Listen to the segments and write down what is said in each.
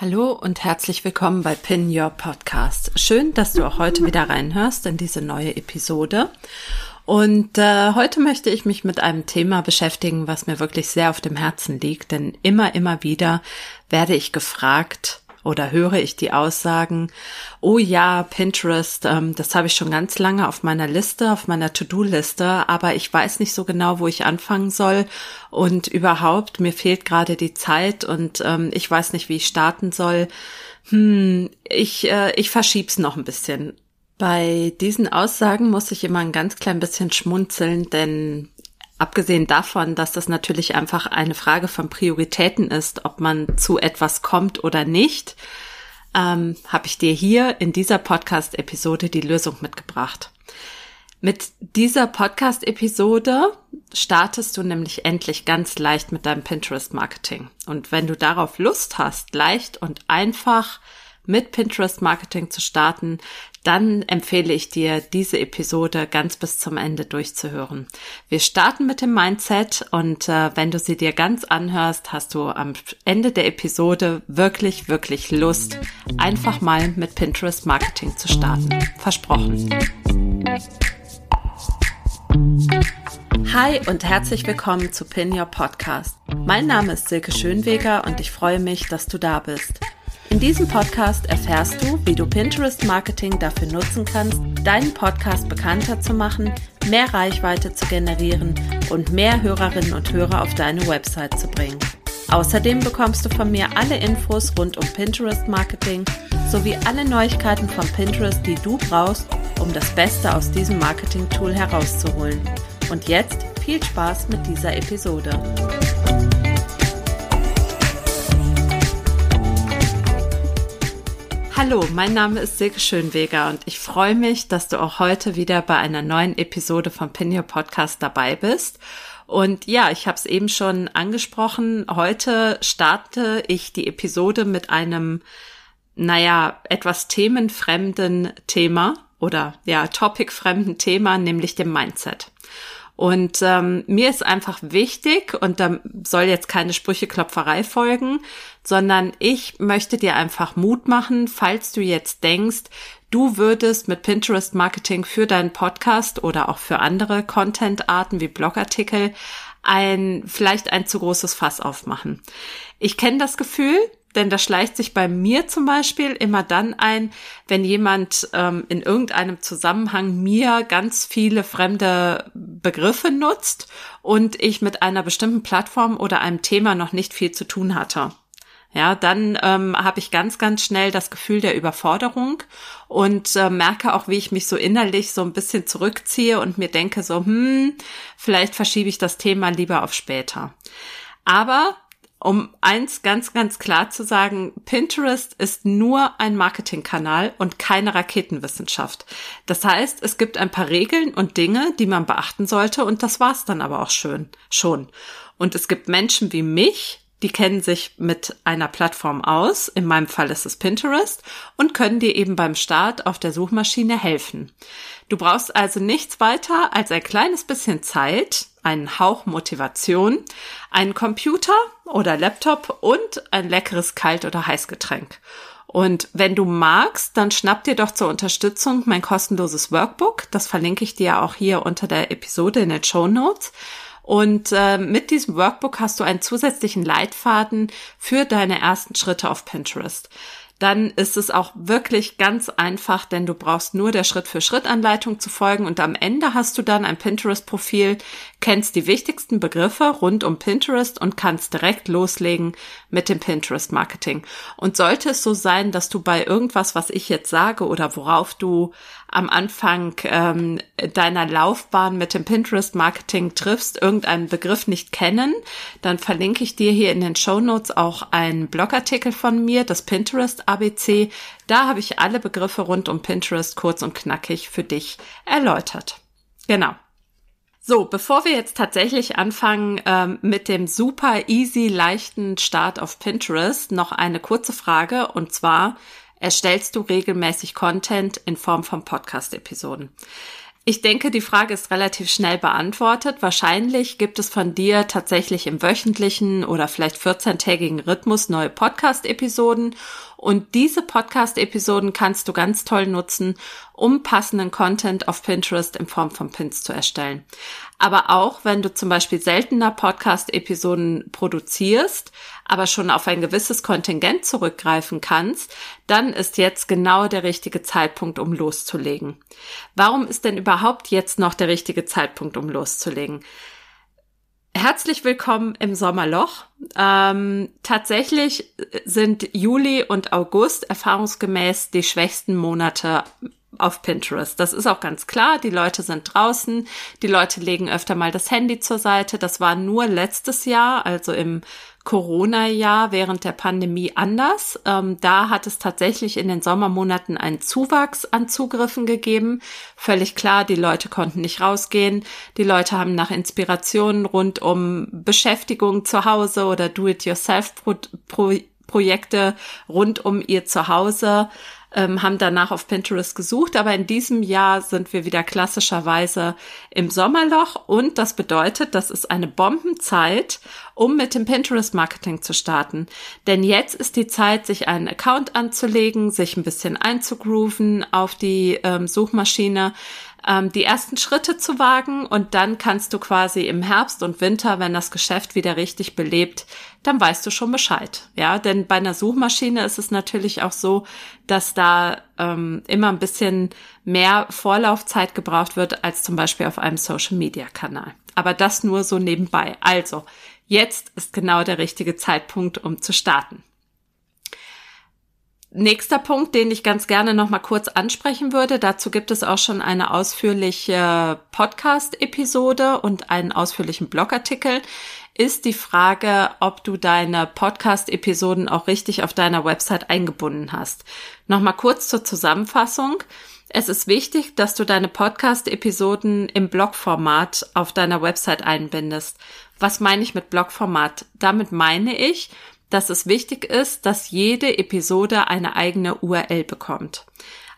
Hallo und herzlich willkommen bei Pin Your Podcast. Schön, dass du auch heute wieder reinhörst in diese neue Episode. Und äh, heute möchte ich mich mit einem Thema beschäftigen, was mir wirklich sehr auf dem Herzen liegt, denn immer, immer wieder werde ich gefragt, oder höre ich die Aussagen, oh ja, Pinterest, ähm, das habe ich schon ganz lange auf meiner Liste, auf meiner To-Do-Liste, aber ich weiß nicht so genau, wo ich anfangen soll und überhaupt, mir fehlt gerade die Zeit und ähm, ich weiß nicht, wie ich starten soll. Hm, ich, äh, ich verschieb's noch ein bisschen. Bei diesen Aussagen muss ich immer ein ganz klein bisschen schmunzeln, denn Abgesehen davon, dass das natürlich einfach eine Frage von Prioritäten ist, ob man zu etwas kommt oder nicht, ähm, habe ich dir hier in dieser Podcast-Episode die Lösung mitgebracht. Mit dieser Podcast-Episode startest du nämlich endlich ganz leicht mit deinem Pinterest-Marketing. Und wenn du darauf Lust hast, leicht und einfach mit Pinterest Marketing zu starten, dann empfehle ich dir, diese Episode ganz bis zum Ende durchzuhören. Wir starten mit dem Mindset und äh, wenn du sie dir ganz anhörst, hast du am Ende der Episode wirklich, wirklich Lust, einfach mal mit Pinterest Marketing zu starten. Versprochen. Hi und herzlich willkommen zu Pin Your Podcast. Mein Name ist Silke Schönweger und ich freue mich, dass du da bist. In diesem Podcast erfährst du, wie du Pinterest Marketing dafür nutzen kannst, deinen Podcast bekannter zu machen, mehr Reichweite zu generieren und mehr Hörerinnen und Hörer auf deine Website zu bringen. Außerdem bekommst du von mir alle Infos rund um Pinterest Marketing sowie alle Neuigkeiten von Pinterest, die du brauchst, um das Beste aus diesem Marketing-Tool herauszuholen. Und jetzt viel Spaß mit dieser Episode. Hallo, mein Name ist Silke Schönweger und ich freue mich, dass du auch heute wieder bei einer neuen Episode vom Pinio Podcast dabei bist. Und ja, ich habe es eben schon angesprochen. Heute starte ich die Episode mit einem, naja, etwas themenfremden Thema oder ja, topicfremden Thema, nämlich dem Mindset. Und ähm, mir ist einfach wichtig, und da soll jetzt keine Sprücheklopferei folgen, sondern ich möchte dir einfach Mut machen, falls du jetzt denkst, du würdest mit Pinterest Marketing für deinen Podcast oder auch für andere Content-Arten wie Blogartikel ein, vielleicht ein zu großes Fass aufmachen. Ich kenne das Gefühl, denn das schleicht sich bei mir zum Beispiel immer dann ein, wenn jemand ähm, in irgendeinem Zusammenhang mir ganz viele fremde Begriffe nutzt und ich mit einer bestimmten Plattform oder einem Thema noch nicht viel zu tun hatte. Ja, dann ähm, habe ich ganz, ganz schnell das Gefühl der Überforderung und äh, merke auch, wie ich mich so innerlich so ein bisschen zurückziehe und mir denke so, hm, vielleicht verschiebe ich das Thema lieber auf später. Aber um eins ganz, ganz klar zu sagen, Pinterest ist nur ein Marketingkanal und keine Raketenwissenschaft. Das heißt, es gibt ein paar Regeln und Dinge, die man beachten sollte und das war's dann aber auch schön, schon. Und es gibt Menschen wie mich, die kennen sich mit einer Plattform aus, in meinem Fall ist es Pinterest, und können dir eben beim Start auf der Suchmaschine helfen. Du brauchst also nichts weiter als ein kleines bisschen Zeit, einen Hauch Motivation, einen Computer oder Laptop und ein leckeres Kalt- oder Heißgetränk. Und wenn du magst, dann schnapp dir doch zur Unterstützung mein kostenloses Workbook. Das verlinke ich dir auch hier unter der Episode in den Show Notes. Und äh, mit diesem Workbook hast du einen zusätzlichen Leitfaden für deine ersten Schritte auf Pinterest dann ist es auch wirklich ganz einfach, denn du brauchst nur der Schritt-für-Schritt-Anleitung zu folgen und am Ende hast du dann ein Pinterest-Profil, kennst die wichtigsten Begriffe rund um Pinterest und kannst direkt loslegen mit dem Pinterest-Marketing. Und sollte es so sein, dass du bei irgendwas, was ich jetzt sage oder worauf du am Anfang ähm, deiner Laufbahn mit dem Pinterest-Marketing triffst, irgendeinen Begriff nicht kennen, dann verlinke ich dir hier in den Show Notes auch einen Blogartikel von mir, das Pinterest ABC. Da habe ich alle Begriffe rund um Pinterest kurz und knackig für dich erläutert. Genau. So, bevor wir jetzt tatsächlich anfangen ähm, mit dem super easy, leichten Start auf Pinterest, noch eine kurze Frage und zwar, erstellst du regelmäßig Content in Form von Podcast-Episoden? Ich denke, die Frage ist relativ schnell beantwortet. Wahrscheinlich gibt es von dir tatsächlich im wöchentlichen oder vielleicht 14-tägigen Rhythmus neue Podcast-Episoden. Und diese Podcast-Episoden kannst du ganz toll nutzen, um passenden Content auf Pinterest in Form von Pins zu erstellen. Aber auch wenn du zum Beispiel seltener Podcast-Episoden produzierst, aber schon auf ein gewisses Kontingent zurückgreifen kannst, dann ist jetzt genau der richtige Zeitpunkt, um loszulegen. Warum ist denn überhaupt jetzt noch der richtige Zeitpunkt, um loszulegen? Herzlich willkommen im Sommerloch. Ähm, tatsächlich sind Juli und August erfahrungsgemäß die schwächsten Monate auf Pinterest. Das ist auch ganz klar. Die Leute sind draußen. Die Leute legen öfter mal das Handy zur Seite. Das war nur letztes Jahr, also im Corona-Jahr während der Pandemie anders. Ähm, da hat es tatsächlich in den Sommermonaten einen Zuwachs an Zugriffen gegeben. Völlig klar, die Leute konnten nicht rausgehen. Die Leute haben nach Inspirationen rund um Beschäftigung zu Hause oder Do-it-yourself-Projekte rund um ihr Zuhause ähm, haben danach auf Pinterest gesucht, aber in diesem Jahr sind wir wieder klassischerweise im Sommerloch. Und das bedeutet, das ist eine Bombenzeit, um mit dem Pinterest-Marketing zu starten. Denn jetzt ist die Zeit, sich einen Account anzulegen, sich ein bisschen einzugrooven auf die ähm, Suchmaschine, ähm, die ersten Schritte zu wagen und dann kannst du quasi im Herbst und Winter, wenn das Geschäft wieder richtig belebt, dann weißt du schon Bescheid. Ja, denn bei einer Suchmaschine ist es natürlich auch so, dass da ähm, immer ein bisschen mehr Vorlaufzeit gebraucht wird als zum Beispiel auf einem Social Media Kanal. Aber das nur so nebenbei. Also, jetzt ist genau der richtige Zeitpunkt, um zu starten. Nächster Punkt, den ich ganz gerne noch mal kurz ansprechen würde, dazu gibt es auch schon eine ausführliche Podcast-Episode und einen ausführlichen Blogartikel, ist die Frage, ob du deine Podcast-Episoden auch richtig auf deiner Website eingebunden hast. Nochmal kurz zur Zusammenfassung. Es ist wichtig, dass du deine Podcast-Episoden im Blogformat auf deiner Website einbindest. Was meine ich mit Blogformat? Damit meine ich, dass es wichtig ist, dass jede Episode eine eigene URL bekommt.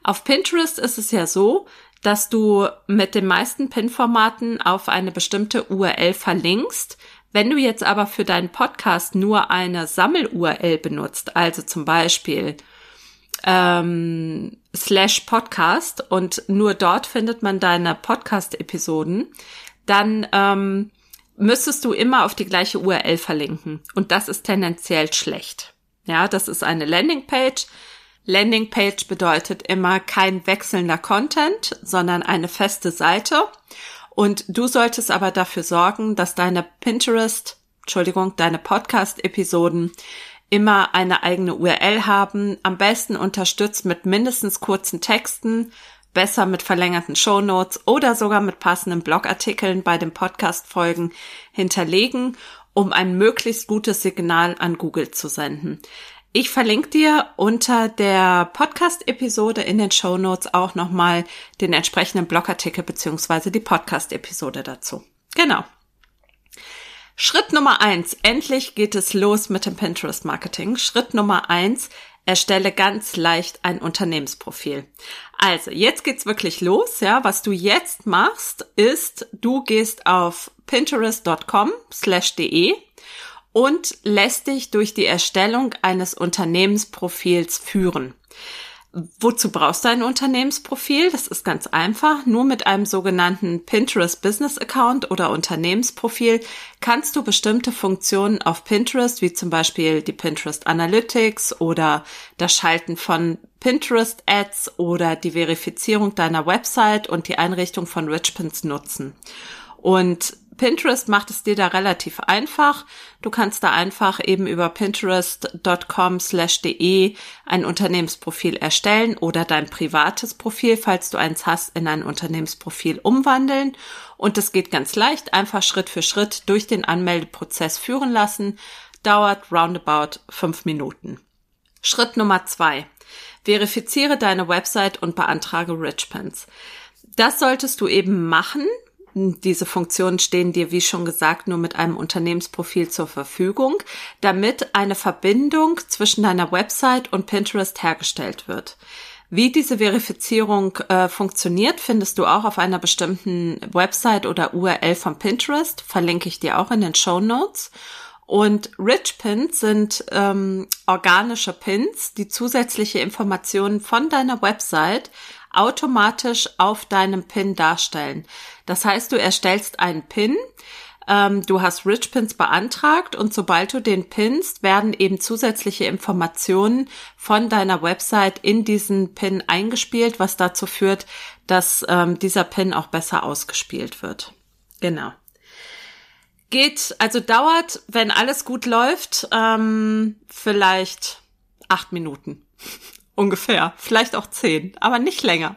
Auf Pinterest ist es ja so, dass du mit den meisten Pin-Formaten auf eine bestimmte URL verlinkst. Wenn du jetzt aber für deinen Podcast nur eine Sammel-URL benutzt, also zum Beispiel ähm, slash Podcast und nur dort findet man deine Podcast-Episoden, dann ähm, müsstest du immer auf die gleiche URL verlinken. Und das ist tendenziell schlecht. Ja, das ist eine Landingpage. Landingpage bedeutet immer kein wechselnder Content, sondern eine feste Seite. Und du solltest aber dafür sorgen, dass deine Pinterest, Entschuldigung, deine Podcast-Episoden immer eine eigene URL haben, am besten unterstützt mit mindestens kurzen Texten, besser mit verlängerten Shownotes oder sogar mit passenden Blogartikeln bei den Podcast-Folgen hinterlegen, um ein möglichst gutes Signal an Google zu senden. Ich verlinke dir unter der Podcast-Episode in den Show Notes auch nochmal den entsprechenden Blogartikel beziehungsweise die Podcast-Episode dazu. Genau. Schritt Nummer eins. Endlich geht es los mit dem Pinterest Marketing. Schritt Nummer eins. Erstelle ganz leicht ein Unternehmensprofil. Also, jetzt geht's wirklich los, ja. Was du jetzt machst, ist, du gehst auf pinterest.com slash de und lässt dich durch die Erstellung eines Unternehmensprofils führen. Wozu brauchst du ein Unternehmensprofil? Das ist ganz einfach. Nur mit einem sogenannten Pinterest Business Account oder Unternehmensprofil kannst du bestimmte Funktionen auf Pinterest, wie zum Beispiel die Pinterest Analytics oder das Schalten von Pinterest Ads oder die Verifizierung deiner Website und die Einrichtung von Richpins nutzen. Und Pinterest macht es dir da relativ einfach. Du kannst da einfach eben über pinterest.com slash de ein Unternehmensprofil erstellen oder dein privates Profil, falls du eins hast, in ein Unternehmensprofil umwandeln. Und das geht ganz leicht, einfach Schritt für Schritt durch den Anmeldeprozess führen lassen. Dauert roundabout fünf Minuten. Schritt Nummer zwei. Verifiziere deine Website und beantrage Richpins. Das solltest du eben machen, diese Funktionen stehen dir, wie schon gesagt, nur mit einem Unternehmensprofil zur Verfügung, damit eine Verbindung zwischen deiner Website und Pinterest hergestellt wird. Wie diese Verifizierung äh, funktioniert, findest du auch auf einer bestimmten Website oder URL von Pinterest. Verlinke ich dir auch in den Show Notes. Und Rich Pins sind ähm, organische Pins, die zusätzliche Informationen von deiner Website automatisch auf deinem Pin darstellen. Das heißt, du erstellst einen Pin, ähm, du hast Rich Pins beantragt und sobald du den pinst, werden eben zusätzliche Informationen von deiner Website in diesen Pin eingespielt, was dazu führt, dass ähm, dieser Pin auch besser ausgespielt wird. Genau. Geht, also dauert, wenn alles gut läuft, ähm, vielleicht acht Minuten. Ungefähr. Vielleicht auch zehn, aber nicht länger.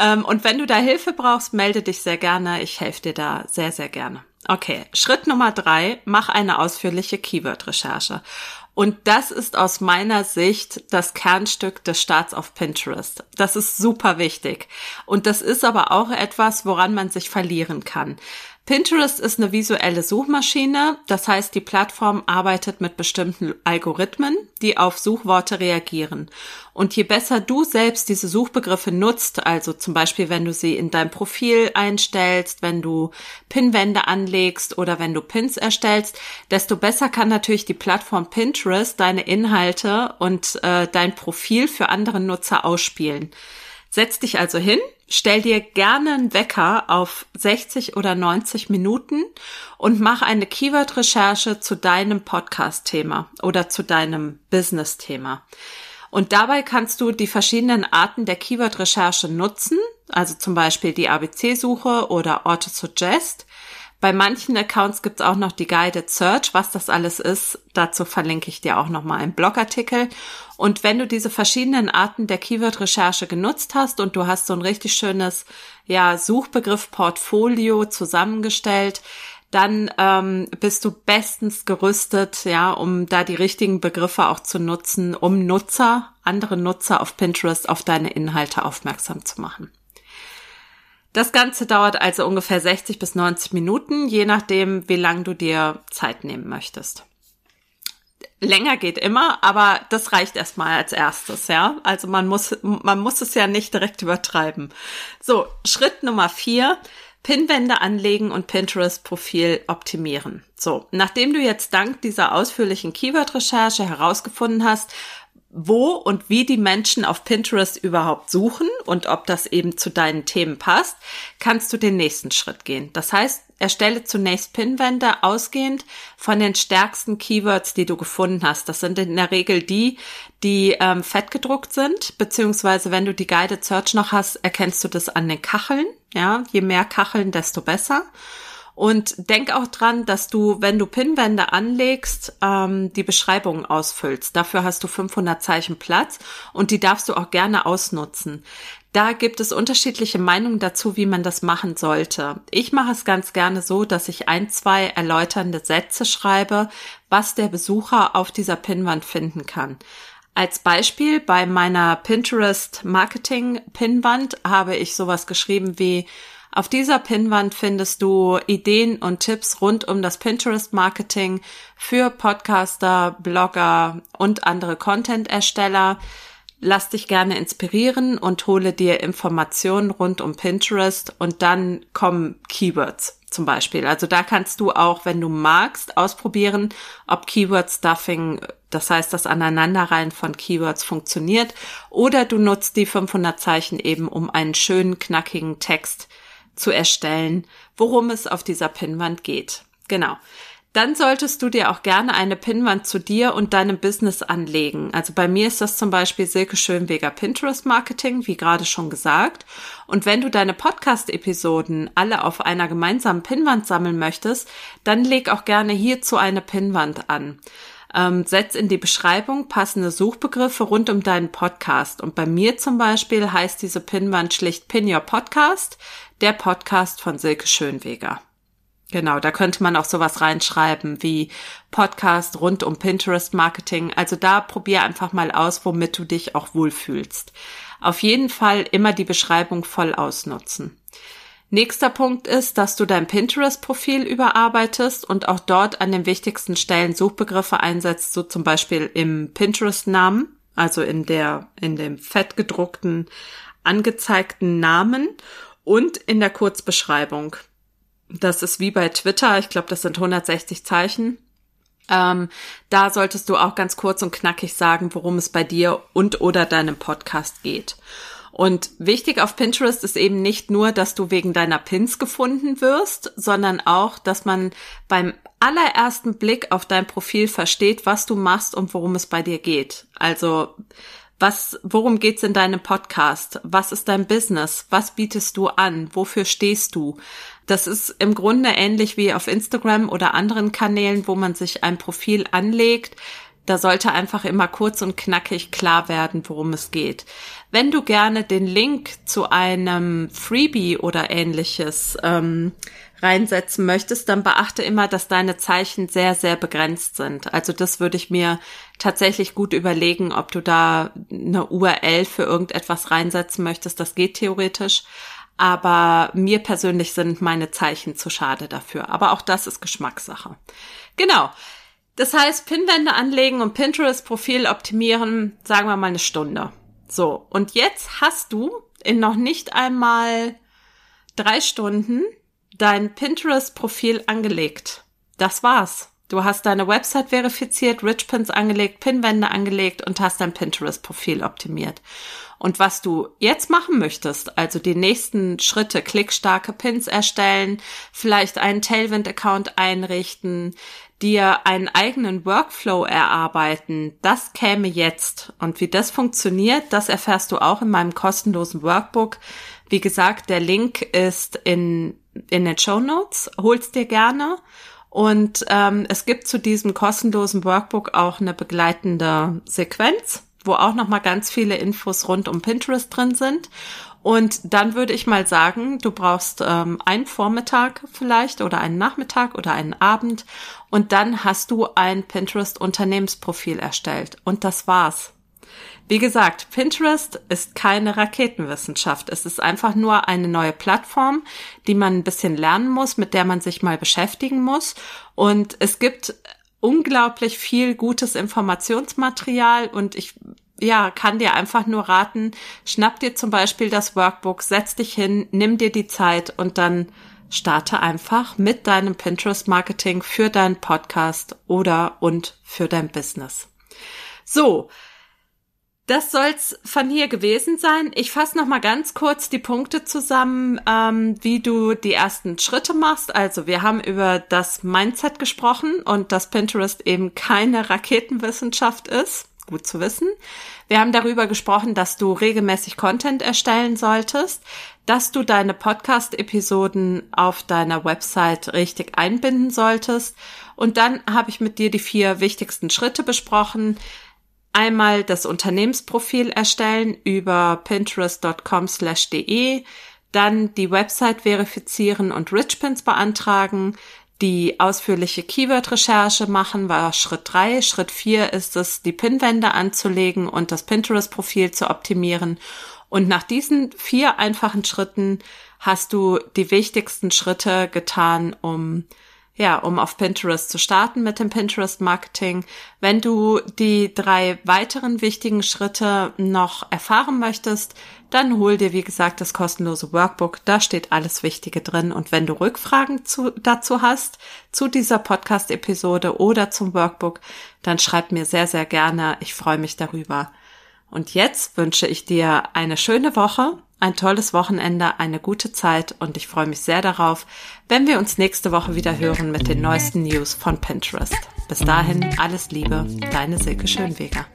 Ähm, und wenn du da Hilfe brauchst, melde dich sehr gerne. Ich helfe dir da sehr, sehr gerne. Okay, Schritt Nummer drei, mach eine ausführliche Keyword-Recherche. Und das ist aus meiner Sicht das Kernstück des Starts auf Pinterest. Das ist super wichtig. Und das ist aber auch etwas, woran man sich verlieren kann. Pinterest ist eine visuelle Suchmaschine, das heißt, die Plattform arbeitet mit bestimmten Algorithmen, die auf Suchworte reagieren. Und je besser du selbst diese Suchbegriffe nutzt, also zum Beispiel, wenn du sie in dein Profil einstellst, wenn du Pinwände anlegst oder wenn du Pins erstellst, desto besser kann natürlich die Plattform Pinterest deine Inhalte und äh, dein Profil für andere Nutzer ausspielen. Setz dich also hin, stell dir gerne einen Wecker auf 60 oder 90 Minuten und mach eine Keyword-Recherche zu deinem Podcast-Thema oder zu deinem Business-Thema. Und dabei kannst du die verschiedenen Arten der Keyword-Recherche nutzen, also zum Beispiel die ABC-Suche oder Auto-Suggest. Bei manchen Accounts gibt es auch noch die Guided Search. Was das alles ist, dazu verlinke ich dir auch nochmal einen Blogartikel. Und wenn du diese verschiedenen Arten der Keyword-Recherche genutzt hast und du hast so ein richtig schönes ja, Suchbegriff-Portfolio zusammengestellt, dann ähm, bist du bestens gerüstet, ja, um da die richtigen Begriffe auch zu nutzen, um Nutzer, andere Nutzer auf Pinterest auf deine Inhalte aufmerksam zu machen. Das Ganze dauert also ungefähr 60 bis 90 Minuten, je nachdem, wie lang du dir Zeit nehmen möchtest. Länger geht immer, aber das reicht erstmal als erstes, ja. Also man muss, man muss es ja nicht direkt übertreiben. So, Schritt Nummer vier. Pinwände anlegen und Pinterest-Profil optimieren. So, nachdem du jetzt dank dieser ausführlichen Keyword-Recherche herausgefunden hast, wo und wie die Menschen auf Pinterest überhaupt suchen und ob das eben zu deinen Themen passt, kannst du den nächsten Schritt gehen. Das heißt, erstelle zunächst Pinwände ausgehend von den stärksten Keywords, die du gefunden hast. Das sind in der Regel die, die ähm, fett gedruckt sind, beziehungsweise wenn du die Guided Search noch hast, erkennst du das an den Kacheln. Ja, je mehr Kacheln, desto besser. Und denk auch dran, dass du, wenn du Pinwände anlegst, ähm, die Beschreibungen ausfüllst. Dafür hast du 500 Zeichen Platz und die darfst du auch gerne ausnutzen. Da gibt es unterschiedliche Meinungen dazu, wie man das machen sollte. Ich mache es ganz gerne so, dass ich ein, zwei erläuternde Sätze schreibe, was der Besucher auf dieser Pinwand finden kann. Als Beispiel bei meiner Pinterest Marketing Pinwand habe ich sowas geschrieben wie auf dieser Pinwand findest du Ideen und Tipps rund um das Pinterest-Marketing für Podcaster, Blogger und andere Content-Ersteller. Lass dich gerne inspirieren und hole dir Informationen rund um Pinterest und dann kommen Keywords zum Beispiel. Also da kannst du auch, wenn du magst, ausprobieren, ob Keyword Stuffing, das heißt das Aneinanderreihen von Keywords funktioniert oder du nutzt die 500 Zeichen eben, um einen schönen, knackigen Text zu erstellen, worum es auf dieser Pinnwand geht. Genau. Dann solltest du dir auch gerne eine Pinnwand zu dir und deinem Business anlegen. Also bei mir ist das zum Beispiel Silke Schönweger Pinterest Marketing, wie gerade schon gesagt. Und wenn du deine Podcast-Episoden alle auf einer gemeinsamen Pinnwand sammeln möchtest, dann leg auch gerne hierzu eine Pinnwand an. Ähm, setz in die Beschreibung passende Suchbegriffe rund um deinen Podcast. Und bei mir zum Beispiel heißt diese Pinnwand schlicht Pin Your Podcast der Podcast von Silke Schönweger. Genau, da könnte man auch sowas reinschreiben wie Podcast rund um Pinterest Marketing. Also da probier einfach mal aus, womit du dich auch wohlfühlst. Auf jeden Fall immer die Beschreibung voll ausnutzen. Nächster Punkt ist, dass du dein Pinterest-Profil überarbeitest und auch dort an den wichtigsten Stellen Suchbegriffe einsetzt, so zum Beispiel im Pinterest-Namen also in der, in dem fettgedruckten angezeigten Namen und in der Kurzbeschreibung. Das ist wie bei Twitter, ich glaube, das sind 160 Zeichen. Ähm, da solltest du auch ganz kurz und knackig sagen, worum es bei dir und oder deinem Podcast geht. Und wichtig auf Pinterest ist eben nicht nur, dass du wegen deiner Pins gefunden wirst, sondern auch, dass man beim allerersten Blick auf dein Profil versteht, was du machst und worum es bei dir geht. Also was, worum geht's in deinem Podcast? Was ist dein Business? Was bietest du an? Wofür stehst du? Das ist im Grunde ähnlich wie auf Instagram oder anderen Kanälen, wo man sich ein Profil anlegt. Da sollte einfach immer kurz und knackig klar werden, worum es geht. Wenn du gerne den Link zu einem Freebie oder ähnliches ähm, reinsetzen möchtest, dann beachte immer, dass deine Zeichen sehr, sehr begrenzt sind. Also das würde ich mir tatsächlich gut überlegen, ob du da eine URL für irgendetwas reinsetzen möchtest. Das geht theoretisch. Aber mir persönlich sind meine Zeichen zu schade dafür. Aber auch das ist Geschmackssache. Genau. Das heißt, Pinwände anlegen und Pinterest-Profil optimieren, sagen wir mal eine Stunde. So. Und jetzt hast du in noch nicht einmal drei Stunden dein Pinterest-Profil angelegt. Das war's. Du hast deine Website verifiziert, Richpins angelegt, Pinwände angelegt und hast dein Pinterest-Profil optimiert. Und was du jetzt machen möchtest, also die nächsten Schritte, klickstarke Pins erstellen, vielleicht einen Tailwind-Account einrichten, dir einen eigenen Workflow erarbeiten, das käme jetzt. Und wie das funktioniert, das erfährst du auch in meinem kostenlosen Workbook. Wie gesagt, der Link ist in, in den Show Notes. Hol's dir gerne. Und ähm, es gibt zu diesem kostenlosen Workbook auch eine begleitende Sequenz, wo auch noch mal ganz viele Infos rund um Pinterest drin sind. Und dann würde ich mal sagen, du brauchst ähm, einen Vormittag vielleicht oder einen Nachmittag oder einen Abend und dann hast du ein Pinterest Unternehmensprofil erstellt. Und das war's. Wie gesagt, Pinterest ist keine Raketenwissenschaft. Es ist einfach nur eine neue Plattform, die man ein bisschen lernen muss, mit der man sich mal beschäftigen muss. Und es gibt unglaublich viel gutes Informationsmaterial und ich ja, kann dir einfach nur raten, schnapp dir zum Beispiel das Workbook, setz dich hin, nimm dir die Zeit und dann starte einfach mit deinem Pinterest Marketing für deinen Podcast oder und für dein Business. So, das soll's von hier gewesen sein. Ich fasse noch mal ganz kurz die Punkte zusammen, ähm, wie du die ersten Schritte machst. Also wir haben über das Mindset gesprochen und dass Pinterest eben keine Raketenwissenschaft ist. Gut zu wissen. Wir haben darüber gesprochen, dass du regelmäßig Content erstellen solltest, dass du deine Podcast-Episoden auf deiner Website richtig einbinden solltest. Und dann habe ich mit dir die vier wichtigsten Schritte besprochen einmal das Unternehmensprofil erstellen über pinterest.com/de, dann die Website verifizieren und Richpins beantragen, die ausführliche Keyword-Recherche machen, war Schritt drei. Schritt vier ist es, die Pinwände anzulegen und das Pinterest-Profil zu optimieren. Und nach diesen vier einfachen Schritten hast du die wichtigsten Schritte getan, um ja, um auf Pinterest zu starten mit dem Pinterest Marketing. Wenn du die drei weiteren wichtigen Schritte noch erfahren möchtest, dann hol dir, wie gesagt, das kostenlose Workbook. Da steht alles Wichtige drin. Und wenn du Rückfragen zu, dazu hast, zu dieser Podcast-Episode oder zum Workbook, dann schreib mir sehr, sehr gerne. Ich freue mich darüber. Und jetzt wünsche ich dir eine schöne Woche ein tolles Wochenende, eine gute Zeit und ich freue mich sehr darauf, wenn wir uns nächste Woche wieder hören mit den neuesten News von Pinterest. Bis dahin alles Liebe, deine Silke Schönweger.